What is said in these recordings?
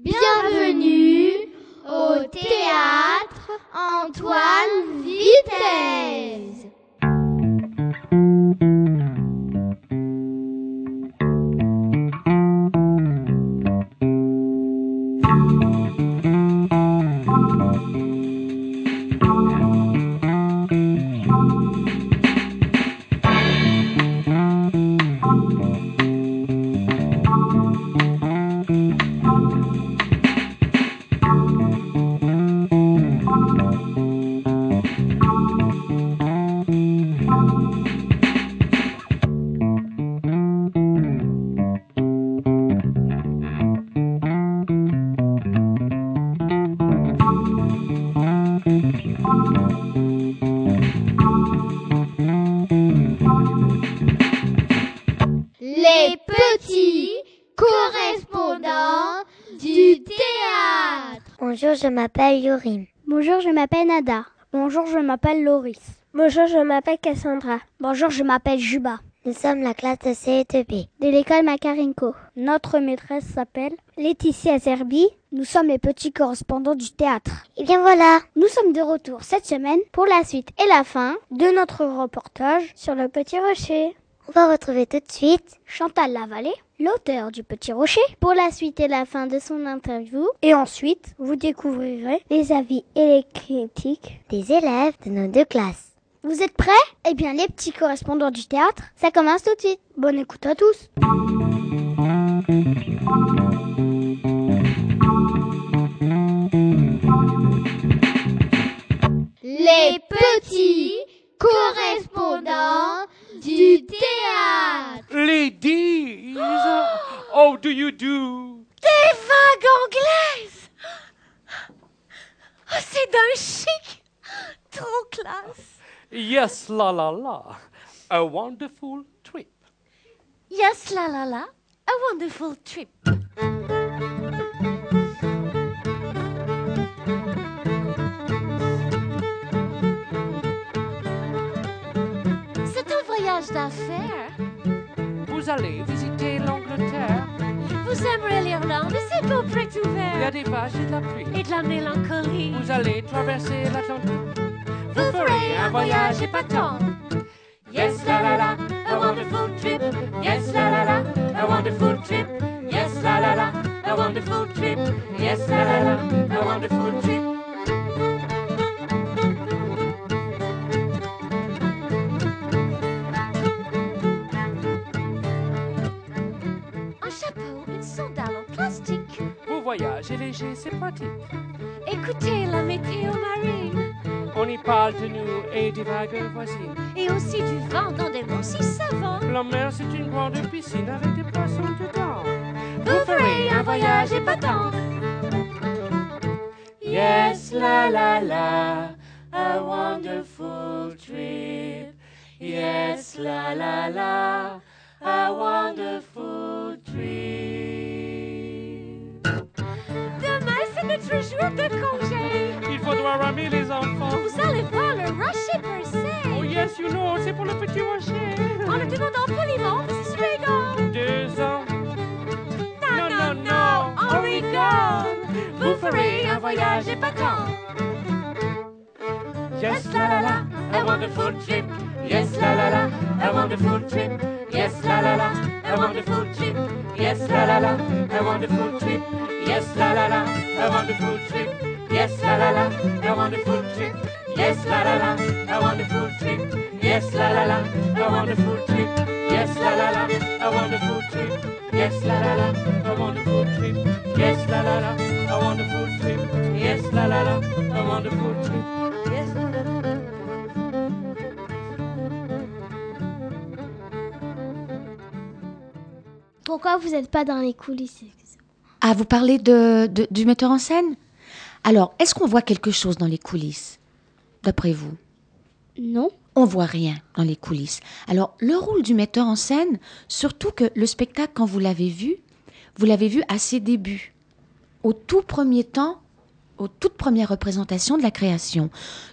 Bienvenue au théâtre Antoine Vitesse. Bonjour, je m'appelle Yorim. Bonjour, je m'appelle Nada. Bonjour, je m'appelle Loris. Bonjour, je m'appelle Cassandra. Bonjour, je m'appelle Juba. Nous sommes la classe de CE2B. De l'école Makarenko. Notre maîtresse s'appelle Laetitia Zerbi. Nous sommes les petits correspondants du théâtre. Et bien voilà, Nous sommes de retour cette semaine pour la suite et la fin de notre reportage sur le Petit Rocher. on va retrouver tout de suite Chantal Lavallée, l'auteur du Petit Rocher, pour la suite et la fin de son interview. Et ensuite, vous découvrirez les avis et les critiques. des élèves de nos deux classes. Vous êtes prêts? Eh bien, les petits correspondants du théâtre, ça commence tout de suite. Bonne écoute à tous. Yes, la la la. A wonderful trip. Yes, la la la. A wonderful trip. C'est un voyage d'affaires. Vous allez visiter l'Angleterre. Vous aimerez l'Irlande, c'est beau près Il y a des vaches et de la pluie. Et de la mélancolie. Vous allez traverser l'Atlantique. Vous ferez un voyage épatant. Yes, la la la, a wonderful trip. Yes, la la la, a wonderful trip. Yes, la la la, a wonderful trip. Yes, la la la, a wonderful trip. Un chapeau, une sandale en plastique. Vos voyages est léger, c'est pratique. Écoutez la météo marine. On y parle de nous et des vagues voisines. Et aussi du vent dans des monts si savants. La mer, c'est une grande piscine avec des poissons dedans. Vous ferez un voyage épatant. Yes, la la la, a wonderful trip. Yes, la la la, a wonderful trip. Demain, c'est notre jour de congé. Faudra ramer les enfants. Vous allez voir le rocher percé. Oh yes, you know, c'est pour le petit rocher. En le demandant poliment, Mrs. Reagan. Deux ans. Non, non, non, on rigole. Vous ferez un voyage épatant. Yes, la la la, a wonderful trip. Yes, la la la, a wonderful trip. Yes, la la la, a wonderful trip. Yes, la la la, a wonderful trip. Yes, la la la, a wonderful trip. Yes, la la la, a wonderful trip. Yes, la la la, a wonderful trip. Yes, la la la, a wonderful trip. Yes, la la la, a wonderful trip. Yes, la la la, a wonderful trip. Yes, la la la, a wonderful trip. Yes, la la la, a wonderful trip. Yes, la la la. Pourquoi vous n'êtes pas dans les coulisses Ah, vous parlez de, de- du metteur en scène Alors, est-ce qu'on voit quelque chose dans les coulisses, d'après vous? Non. On voit rien dans les coulisses. Alors, le rôle du metteur en scène, surtout que le spectacle, quand vous l'avez vu, vous l'avez vu à ses débuts, au tout premier temps, aux toutes premières représentations de la création.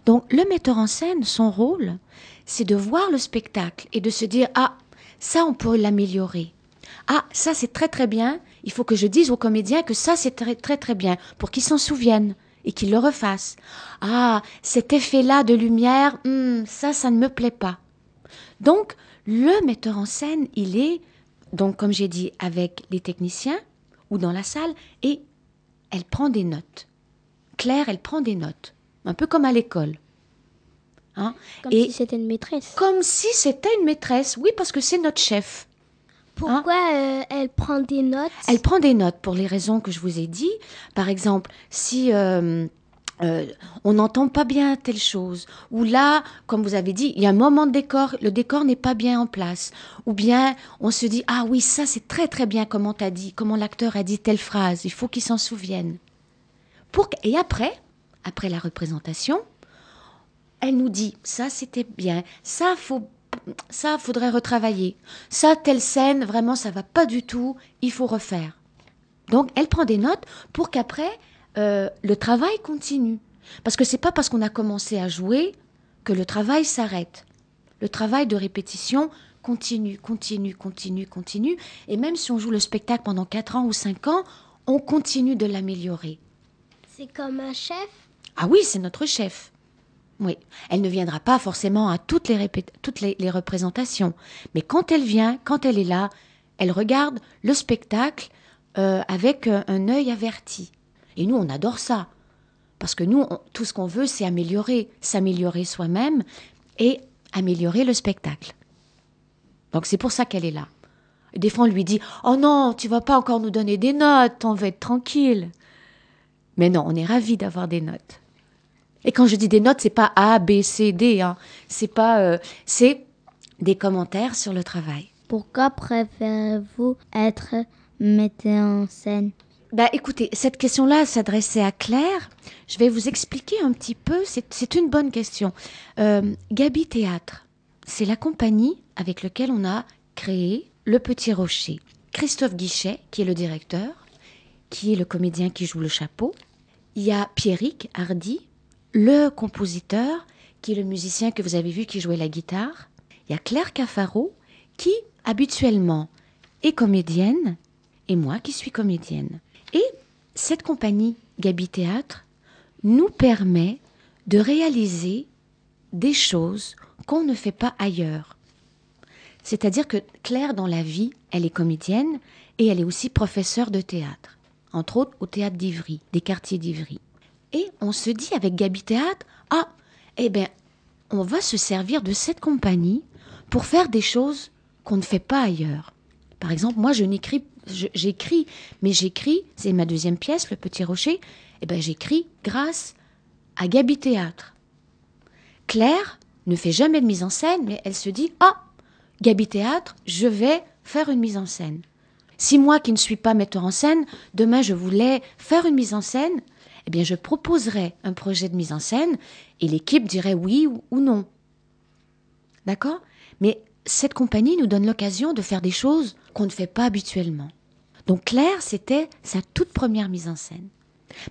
Donc, le metteur en scène, son rôle, c'est de voir le spectacle et de se dire ah, ça, on pourrait l'améliorer. Ah, ça, c'est très très bien Il faut que je dise aux comédiens que ça, c'est très, très, très bien, pour qu'ils s'en souviennent et qu'ils le refassent. Ah, cet effet-là de lumière, hmm, ça, ça ne me plaît pas. Donc, le metteur en scène, il est, donc, comme j'ai dit, avec les techniciens ou dans la salle, et elle prend des notes. Claire, elle prend des notes, un peu comme à l'école. Hein comme et si c'était une maîtresse. Comme si c'était une maîtresse, oui, parce que c'est notre chef. Pourquoi hein euh, elle prend des notes Elle prend des notes pour les raisons que je vous ai dit. Par exemple, si euh, euh, on n'entend pas bien telle chose, ou là, comme vous avez dit, il y a un moment de décor, le décor n'est pas bien en place, ou bien on se dit ah oui ça c'est très très bien comment t'as dit, comment l'acteur a dit telle phrase, il faut qu'il s'en souvienne. Pour et après, après la représentation, elle nous dit ça c'était bien, ça faut ça faudrait retravailler, ça telle scène vraiment ça va pas du tout, il faut refaire. Donc elle prend des notes pour qu'après euh, le travail continue, parce que c'est pas parce qu'on a commencé à jouer que le travail s'arrête. Le travail de répétition continue, continue, continue, continue, et même si on joue le spectacle pendant 4 ans ou 5 ans, on continue de l'améliorer. C'est comme un chef? Ah oui, c'est notre chef. Oui, elle ne viendra pas forcément à toutes les, représentations, mais quand elle vient, quand elle est là, elle regarde le spectacle euh, avec euh, un œil averti. Et nous, on adore ça, parce que nous, tout ce qu'on veut, c'est améliorer, s'améliorer soi-même et améliorer le spectacle. Donc c'est pour ça qu'elle est là. des fois, on lui dit Oh non, tu vas pas encore nous donner des notes, on va être tranquille. Mais non, on est ravis d'avoir des notes. Et quand je dis des notes, c'est pas A, B, C, D. Hein. C'est pas, euh, c'est des commentaires sur le travail. Pourquoi préférez-vous être metteur en scène? Bah, écoutez, cette question-là s'adressait à Claire. Je vais vous expliquer un petit peu. C'est une bonne question. Euh, Gabi Théâtre, c'est la compagnie avec laquelle on a créé Le Petit Rocher. Christophe Guichet, qui est le directeur, qui est le comédien qui joue le chapeau. Il y a Pierrick Hardy, le compositeur, qui est le musicien que vous avez vu qui jouait la guitare. Il y a Claire Cafaro, qui habituellement est comédienne, et moi qui suis comédienne. Et cette compagnie Gabi Théâtre nous permet de réaliser des choses qu'on ne fait pas ailleurs. C'est-à-dire que Claire, dans la vie, elle est comédienne et elle est aussi professeure de théâtre, entre autres au théâtre d'Ivry, des quartiers d'Ivry. Et on se dit avec Gabi Théâtre, ah, eh bien, on va se servir de cette compagnie pour faire des choses qu'on ne fait pas ailleurs. Par exemple, moi, je n'écris, j'écris, mais j'écris, c'est ma deuxième pièce, Le Petit Rocher, eh ben, j'écris grâce à Gabi Théâtre. Claire ne fait jamais de mise en scène, mais elle se dit, ah, Gabi Théâtre, je vais faire une mise en scène. Si moi qui ne suis pas metteur en scène, demain je voulais faire une mise en scène, eh bien je proposerais un projet de mise en scène et l'équipe dirait oui ou non. D'accord? Mais cette compagnie nous donne l'occasion de faire des choses qu'on ne fait pas habituellement. Donc Claire, c'était sa toute première mise en scène.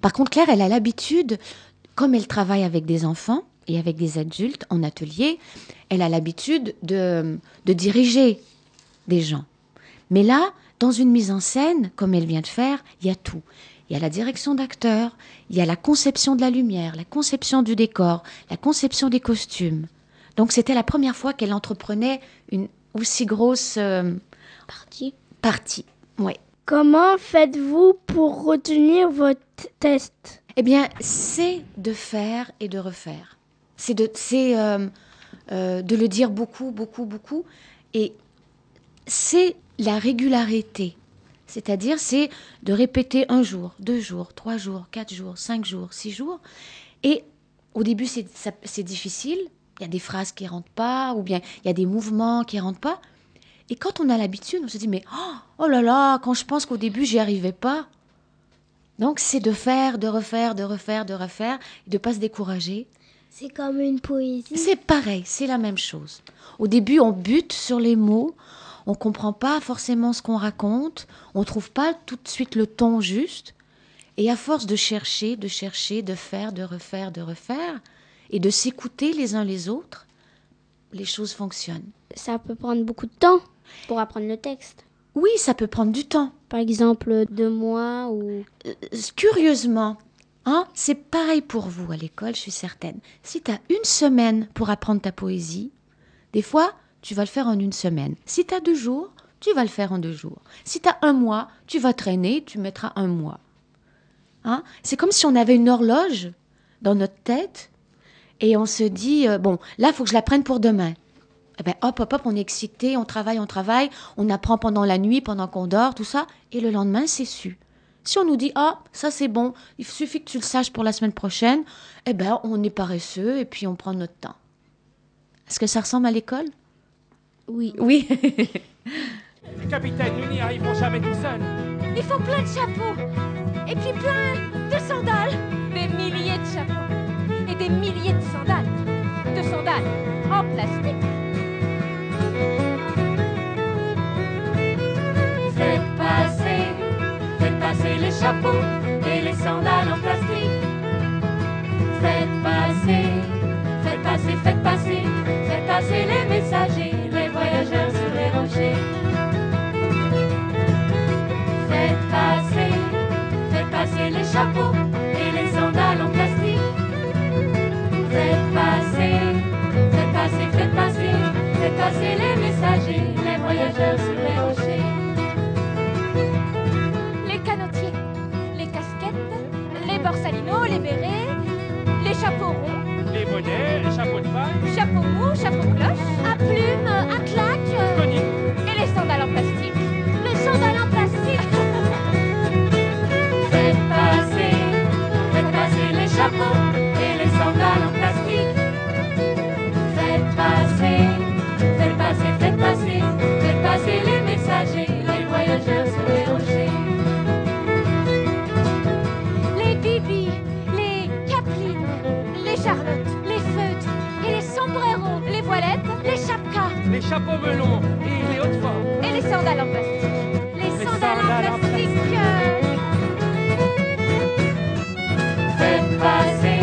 Par contre, Claire, elle a l'habitude, comme elle travaille avec des enfants et avec des adultes en atelier, elle a l'habitude de, de diriger des gens. Mais là, dans une mise en scène, comme elle vient de faire, il y a tout il y a la direction d'acteur, il y a la conception de la lumière, la conception du décor, la conception des costumes. Donc c'était la première fois qu'elle entreprenait une aussi grosse euh, partie. Partie, oui. Comment faites-vous pour retenir votre test? Eh bien, c'est de faire et de refaire. C'est de, euh, euh, de le dire beaucoup, beaucoup, beaucoup. Et c'est la régularité. C'est-à-dire, c'est de répéter un jour, deux jours, trois jours, quatre jours, cinq jours, six jours. Et au début, c'est difficile. Il y a des phrases qui ne rentrent pas, ou bien il y a des mouvements qui ne rentrent pas. Et quand on a l'habitude, on se dit, mais oh, oh là là, quand je pense qu'au début, j'y arrivais pas. Donc, c'est de faire, de refaire, de refaire, de refaire, et de ne pas se décourager. C'est comme une poésie. C'est pareil, c'est la même chose. Au début, on bute sur les mots, on comprend pas forcément ce qu'on raconte, on trouve pas tout de suite le ton juste. Et à force de chercher, de chercher, de faire, de refaire, de refaire, et de s'écouter les uns les autres, les choses fonctionnent. Ça peut prendre beaucoup de temps pour apprendre le texte. Oui, ça peut prendre du temps. Par exemple, deux mois ou... Euh, curieusement, hein, c'est pareil pour vous à l'école, je suis certaine. Si tu as une semaine pour apprendre ta poésie, des fois, tu vas le faire en une semaine. Si tu as deux jours, tu vas le faire en deux jours. Si tu as un mois, tu vas traîner, tu mettras un mois. Hein? C'est comme si on avait une horloge dans notre tête et on se dit, euh, bon, là, il faut que je la prenne pour demain. Eh ben, hop, hop, hop, on est excité, on travaille, on travaille, on apprend pendant la nuit, pendant qu'on dort, tout ça, et le lendemain, c'est su. Si on nous dit, ah, ça c'est bon, il suffit que tu le saches pour la semaine prochaine, eh ben, on est paresseux et puis on prend notre temps. Est-ce que ça ressemble à l'école? Oui. Oui. Capitaine, nous n'y arriverons jamais tout seuls. Il faut plein de chapeaux. Et puis plein de sandales. Des milliers de chapeaux. Et des milliers de sandales. De sandales en plastique. Faites passer, faites passer les chapeaux et les sandales en plastique. Faites passer, les chapeaux et les sandales en plastique. Faites passer, faites passer, faites passer, faites passer les messagers, les voyageurs sur les rochers. Les canotiers. Les casquettes. Les borsalinos. Les bérets. Les chapeaux ronds. Les bonnets, les chapeaux de paille, Chapeaux mous. Chapeaux cloches. À plumes. À claques. coniques. Et les sandales en plastique. Chapeaux melons et les hautes formes. Et les sandales en plastique. Les, Les sandales, sandales en en plastique. Faites passer,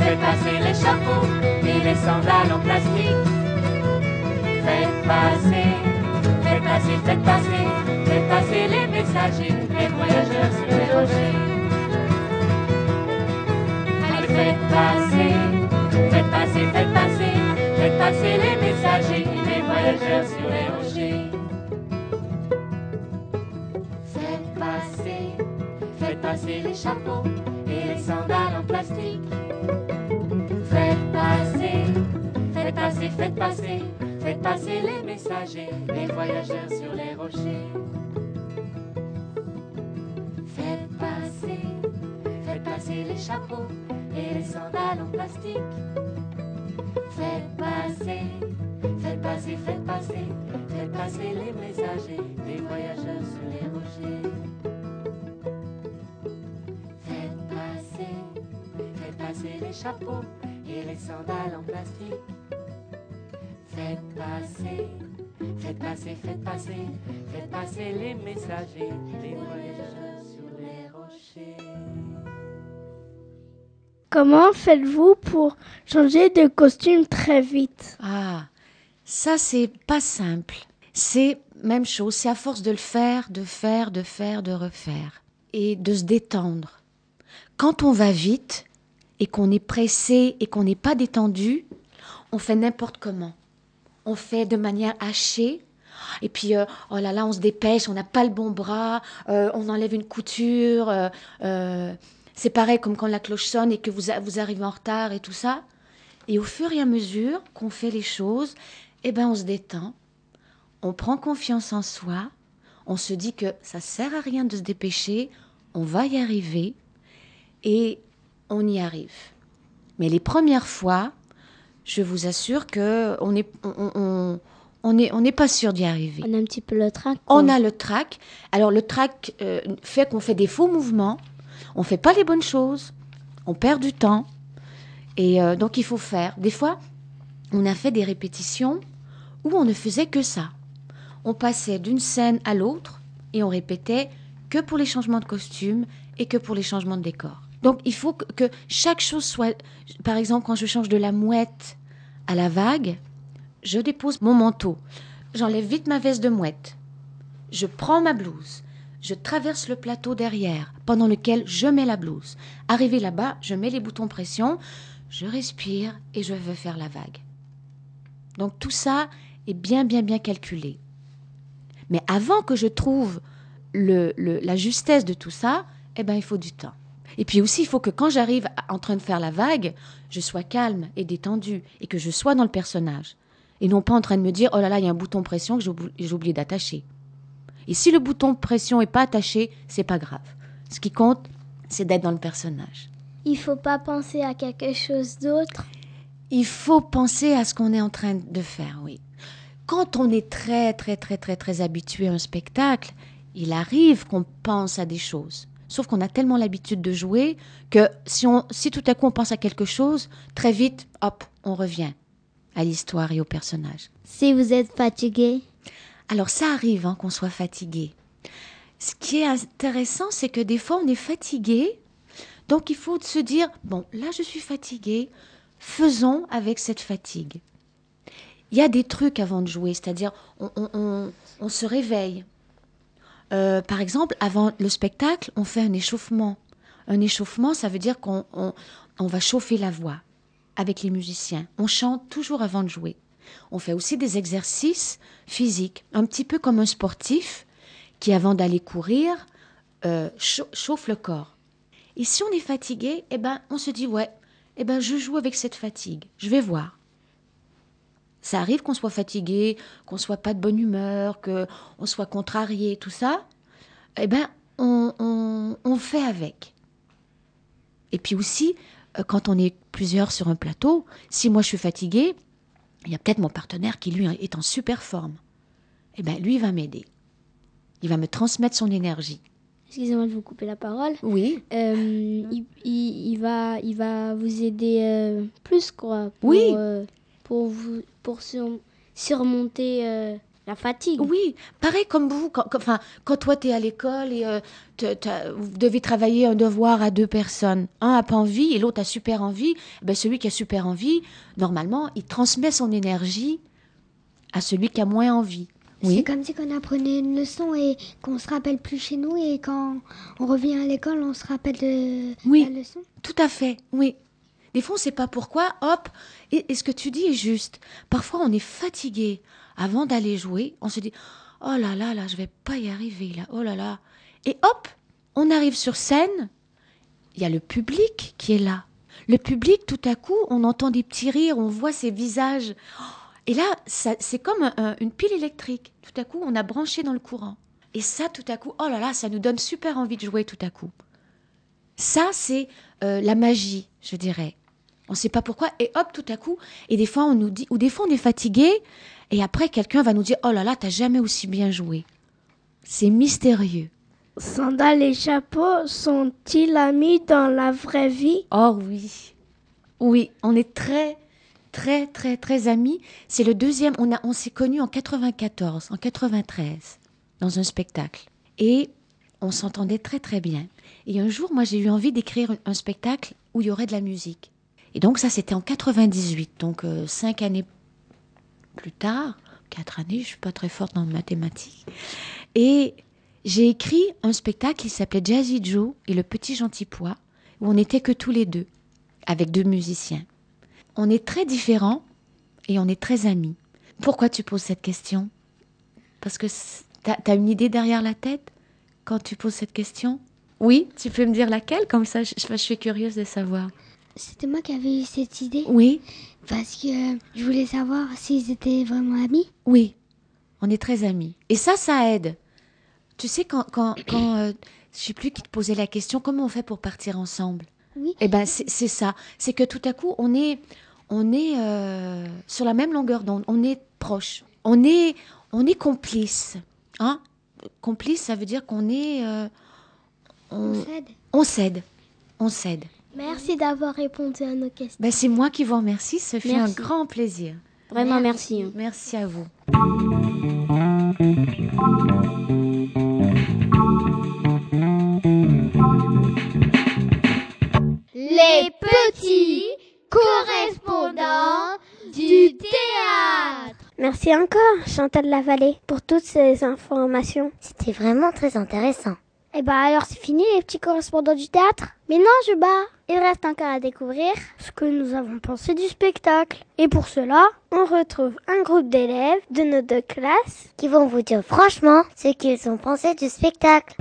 faites passer les chapeaux et les sandales en plastique. Faites passer, faites passer, faites passer, faites passer les messagers, les voyageurs sur les rochers. Allez, faites passer, faites passer, faites passer, faites passer les messagers, voyageurs sur les rochers. Faites passer, faites passer les chapeaux et les sandales en plastique. Faites passer, faites passer, faites passer, faites passer les messagers, les voyageurs sur les rochers. Faites passer, faites passer les chapeaux et les sandales en plastique. Faites passer, faites passer, faites passer, faites passer les messagers, les voyageurs sur les rochers. Faites passer, faites passer les chapeaux et les sandales en plastique. Faites passer, faites passer, faites passer, faites passer les messagers, les voyageurs sur les rochers. Comment faites-vous pour changer de costume très vite? Ah, ça c'est pas simple. C'est même chose, c'est à force de le faire, de faire, de faire, de refaire et de se détendre. Quand on va vite et qu'on est pressé et qu'on n'est pas détendu, on fait n'importe comment. On fait de manière hachée. Et puis, euh, oh là là, on se dépêche, on n'a pas le bon bras, euh, on enlève une couture. euh, c'est pareil comme quand la cloche sonne et que vous, vous arrivez en retard et tout ça. Et au fur et à mesure qu'on fait les choses, eh ben on se détend, on prend confiance en soi, on se dit que ça sert à rien de se dépêcher, on va y arriver et on y arrive. Mais les premières fois, je vous assure que on est on, on- on- on est n'est pas sûr d'y arriver. On a un petit peu le trac. On a le trac. Alors le trac euh, fait qu'on fait des faux mouvements, on fait pas les bonnes choses, on perd du temps. Et euh, donc il faut faire. Des fois, on a fait des répétitions où on ne faisait que ça. On passait d'une scène à l'autre et on répétait que pour les changements de costume et que pour les changements de décor. Donc il faut que, que chaque chose soit... Par exemple, quand je change de la mouette à la vague, je dépose mon manteau. J'enlève vite ma veste de mouette. je prends ma blouse, je traverse le plateau derrière, pendant lequel je mets la blouse. Arrivé là-bas, je mets les boutons pression, je respire et je veux faire la vague. Donc tout ça est bien, bien, bien calculé. Mais avant que je trouve le, la justesse de tout ça, eh ben, il faut du temps. Et puis aussi, il faut que quand j'arrive en train de faire la vague, je sois calme et détendue et que je sois dans le personnage. Et non pas en train de me dire, oh là là, il y a un bouton pression que j'ai oubli- j'ai oublié d'attacher. Et si le bouton pression est pas attaché, c'est pas grave. Ce qui compte, c'est d'être dans le personnage. Il faut pas penser à quelque chose d'autre. Il faut penser à ce qu'on est en train de faire, oui. Quand on est très, très, très, très, très habitué à un spectacle, il arrive qu'on pense à des choses. Sauf qu'on a tellement l'habitude de jouer que si, on, si tout à coup on pense à quelque chose, très vite, hop, on revient à l'histoire et au personnage. Si vous êtes fatigué, Alors ça arrive hein, qu'on soit fatigué. Ce qui est intéressant, c'est que des fois on est fatigué, donc il faut se dire, bon, là je suis fatigué, faisons avec cette fatigue. Il y a des trucs avant de jouer, c'est-à-dire on, on- on- se réveille. Euh, par exemple, avant le spectacle, on fait un échauffement. Un échauffement, ça veut dire qu'on on- va chauffer la voix avec les musiciens. On chante toujours avant de jouer. On fait aussi des exercices physiques, un petit peu comme un sportif qui, avant d'aller courir, euh, chau- chauffe le corps. Et si on est fatigué, eh ben, on se dit ouais, eh ben, je joue avec cette fatigue. Je vais voir. Ça arrive qu'on soit fatigué, qu'on soit pas de bonne humeur, que on soit contrarié, tout ça. Eh ben, on, fait avec. Et puis aussi, euh, quand on est plusieurs sur un plateau, si moi je suis fatiguée, il y a peut-être mon partenaire qui lui est en super forme. Eh ben, lui va m'aider. Il va me transmettre son énergie. Excusez-moi de vous couper la parole. Oui. Euh, il, il- il va, il va vous aider euh, plus quoi. Pour, Oui. euh, pour vous, pour sur- surmonter la fatigue. Oui, pareil comme vous, quand, quand- enfin, quand toi tu es à l'école et euh, te- vous devez travailler un devoir à deux personnes. Un a pas envie et l'autre a super envie. Ben, celui qui a super envie, normalement, il transmet son énergie à celui qui a moins envie. C'est comme si on apprenait une leçon et qu'on se rappelle plus chez nous et quand on revient à l'école, on se rappelle de Oui. la leçon. tout à fait, oui. Des fois, on ne sait pas pourquoi, hop, et, et ce que tu dis est juste. Parfois, on est fatigué. Avant d'aller jouer, on se dit, oh là là, là, je vais pas y arriver, là, oh là là. Et hop, on arrive sur scène, il y a le public qui est là. Le public, tout à coup, on entend des petits rires, on voit ses visages. Et là, c'est comme un- un- une pile électrique. Tout à coup, on a branché dans le courant. Et ça, tout à coup, oh là là, ça nous donne super envie de jouer tout à coup. Ça, c'est euh, la magie, je dirais. On ne sait pas pourquoi, et hop, tout à coup, et des fois, on nous dit, ou des fois, on est fatigué, et après, quelqu'un va nous dire, oh là là, t'as jamais aussi bien joué. C'est mystérieux. Sandales et chapeaux sont-ils amis dans la vraie vie? Oh oui. Oui, on est très, très, très, très amis. C'est le deuxième. On, a, s'est connus en 94, en 93, dans un spectacle. Et on s'entendait très, très bien. Et un jour, moi, j'ai eu envie d'écrire un, spectacle où il y aurait de la musique. Et donc, ça, c'était en 98. Donc, euh, cinq années plus tard, quatre années, je suis pas très forte les mathématiques. Et j'ai écrit un spectacle qui s'appelait Jazzy Joe et le petit gentil pois, où on n'était que tous les deux, avec deux musiciens. On est très différents et on est très amis. Pourquoi tu poses cette question? Parce que tu as, une idée derrière la tête quand tu poses cette question? Oui, tu peux me dire laquelle? Comme ça, je, je suis curieuse de savoir. C'était moi qui avais eu cette idée? Oui, parce que je voulais savoir s'ils étaient vraiment amis? oui, on est très amis. Et ça, ça aide. Tu sais, quand, quand, quand euh, je sais plus qui te posait la question, comment on fait pour partir ensemble? Oui. Eh ben, c'est ça. C'est que tout à coup, on est, on est euh, sur la même longueur d'onde. On est proche. On est, on est complice. Hein complice, ça veut dire qu'on est, euh, On on, s'aide. on s'aide, on s'aide. Merci d'avoir répondu à nos questions. Ben, c'est moi qui vous remercie. Ce fait un Merci. grand plaisir. Vraiment merci. hein. Merci à vous. Les petits correspondants du théâtre. Merci encore, Chantal Lavallée, pour toutes ces informations. C'était vraiment très intéressant. Eh ben alors c'est fini les petits correspondants du théâtre Mais non, je bats Il reste encore à découvrir ce que nous avons pensé du spectacle. Et pour cela, on retrouve un groupe d'élèves de nos deux classes qui vont vous dire franchement ce qu'ils ont pensé du spectacle.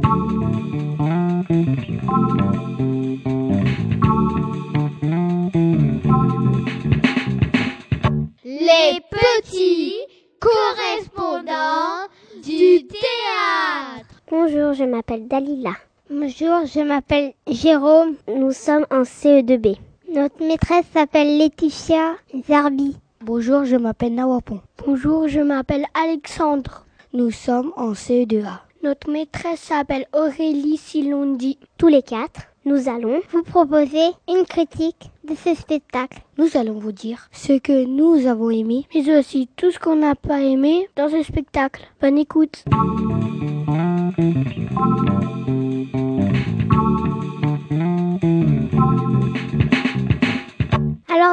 Les petits correspondants du théâtre. Bonjour, je m'appelle Dalila. Bonjour, je m'appelle Jérôme. Nous sommes en CE2B. Notre maîtresse s'appelle Laetitia Zarbi. Bonjour, je m'appelle Nawapon. Bonjour, je m'appelle Alexandre. Nous sommes en CE2A. Notre maîtresse s'appelle Aurélie Silondi. Tous les quatre, nous allons vous proposer une critique de ce spectacle. Nous allons vous dire ce que nous avons aimé, mais aussi tout ce qu'on n'a pas aimé dans ce spectacle. Bonne écoute.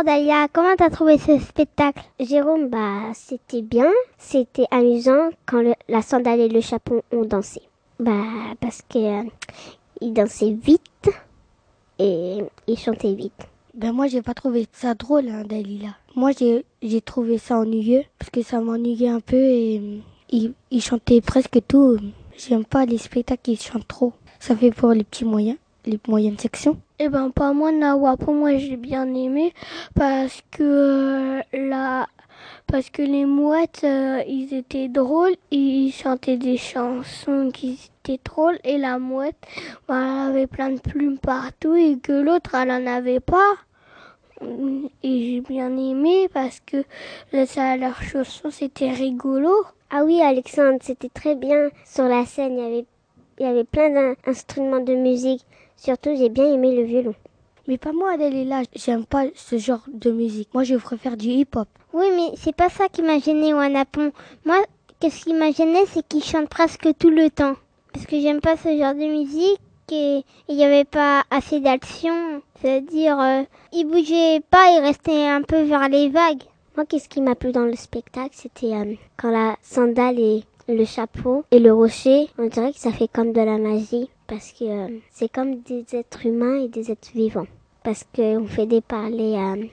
Dalia, comment t'as trouvé ce spectacle? Jérôme, bah c'était bien, c'était amusant quand le, la sandale et le chapeau ont dansé. Bah parce que euh, ils dansaient vite et ils chantaient vite. Ben moi j'ai pas trouvé ça drôle hein, Dalila. Moi j'ai j'ai trouvé ça ennuyeux parce que ça m'ennuyait un peu et euh, ils, ils chantaient presque tout. J'aime pas les spectacles qui chantent trop. Ça fait pour les petits moyens, les moyennes sections. Eh ben pas moi Nawa, pour moi j'ai bien aimé parce que euh, la parce que les mouettes euh, ils étaient drôles, ils chantaient des chansons qui étaient drôles et la mouette bah, elle avait plein de plumes partout et que l'autre elle en avait pas. Et j'ai bien aimé parce que ça, leurs c'était rigolo. Ah oui Alexandre, c'était très bien sur la scène, il y avait il y avait plein d'instruments de musique. Surtout, j'ai bien aimé le violon. Mais pas moi, là. J'aime pas ce genre de musique. Moi, je préfère du hip-hop. Oui, mais c'est pas ça qui m'a gêné, Wanapon. Moi, qu'est-ce qui m'a gêné, c'est qu'il chante presque tout le temps. Parce que j'aime pas ce genre de musique et il n'y avait pas assez d'action. C'est-à-dire, euh, il bougeait pas, il restait un peu vers les vagues. Moi, qu'est-ce qui m'a plu dans le spectacle, c'était euh, quand la sandale et le chapeau et le rocher, on dirait que ça fait comme de la magie parce que euh, c'est comme des êtres humains et des êtres vivants. Parce qu'on fait des parler, euh,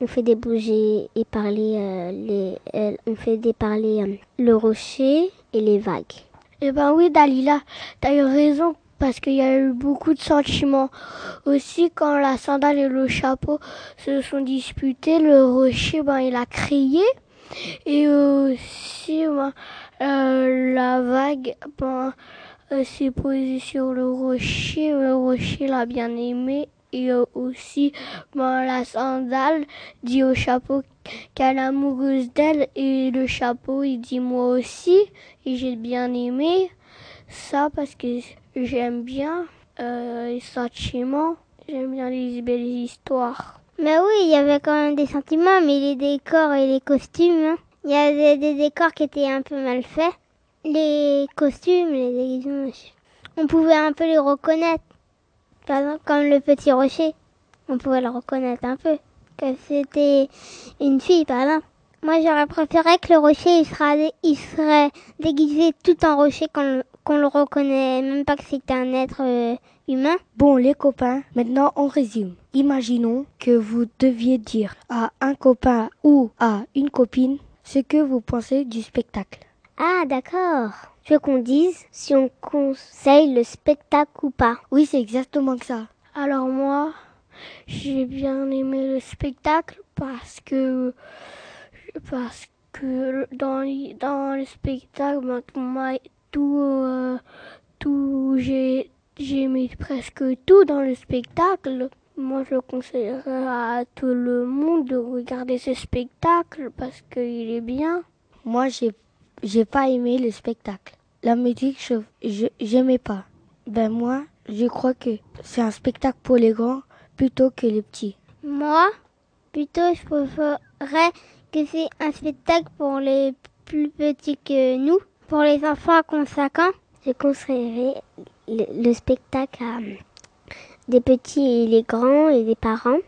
on fait des bouger et parler, euh, les, on fait des parler le rocher et les vagues. Eh ben oui, Dalila, t'as eu raison parce qu'il y a eu beaucoup de sentiments. Aussi, quand la sandale et le chapeau se sont disputés, le rocher, ben, il a crié. Et aussi, ben, euh, la vague ben, euh, s'est posée sur le rocher. Le rocher l'a bien aimé. Et euh, aussi, ben, la sandale dit au chapeau qu'elle est amoureuse d'elle. Et le chapeau, il dit moi aussi. Et j'ai bien aimé ça parce que j'aime bien les sentiments. J'aime bien les belles histoires. Mais oui, il y avait quand même des sentiments, mais les décors et les costumes. Hein. Il y avait des, décors qui étaient un peu mal faits. Les costumes, les déguisements, on pouvait un peu les reconnaître. Par exemple, comme le petit rocher, on pouvait le reconnaître un peu. Que c'était une fille, par exemple. Moi, j'aurais préféré que le rocher, il, sera, il serait déguisé tout en rocher, qu'on le, le reconnaît même pas que c'était un être euh, humain. Bon, les copains, maintenant on résume. Imaginons que vous deviez dire à un copain ou à une copine ce que vous pensez du spectacle. Ah, d'accord. Tu veux qu'on dise si on conseille le spectacle ou pas? Oui, c'est exactement ça. Alors moi, j'ai bien aimé le spectacle parce que parce que dans dans le spectacle, ben, tout euh, tout j'ai j'ai aimé presque tout dans le spectacle. Moi, je conseillerais à tout le monde de regarder ce spectacle parce qu'il est bien. Moi, j'ai, j'ai pas aimé le spectacle. La musique, je, j'aimais pas. Ben moi, je crois que c'est un spectacle pour les grands plutôt que les petits. Moi, plutôt, je préférerais que c'est un spectacle pour les plus petits que nous, pour les enfants à 5 ans. Je conseillerais le spectacle à des petits et les grands et des parents.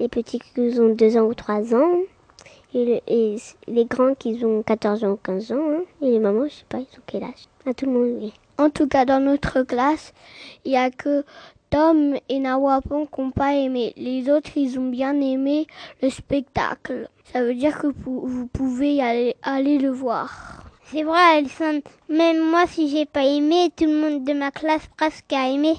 Les petits qui ont deux ans ou trois ans Et, les grands qui ont 14 ans ou 15 ans, hein. et les mamans, je sais pas, ils ont quel âge. À tout le monde, oui. En tout cas, dans notre classe, il y a que Tom et Nawapon qui n'ont pas aimé. Les autres, ils ont bien aimé le spectacle. Ça veut dire que vous pouvez aller, aller le voir. C'est vrai, Alison. Même moi, si j'ai pas aimé, tout le monde de ma classe presque a aimé.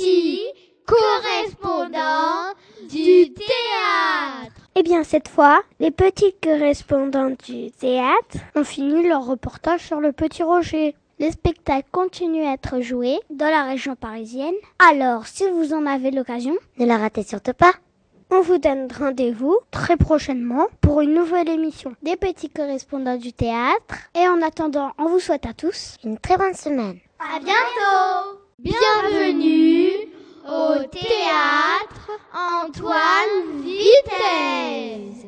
Petits correspondants du théâtre. Eh bien, cette fois, les petits correspondants du théâtre ont fini leur reportage sur le Petit Rocher. Le spectacle continue à être joué dans la région parisienne. Alors, si vous en avez l'occasion, ne la ratez surtout pas. On vous donne rendez-vous très prochainement pour une nouvelle émission des petits correspondants du théâtre. Et en attendant, on vous souhaite à tous une très bonne semaine. À bientôt. Bienvenue au théâtre Antoine Vitesse.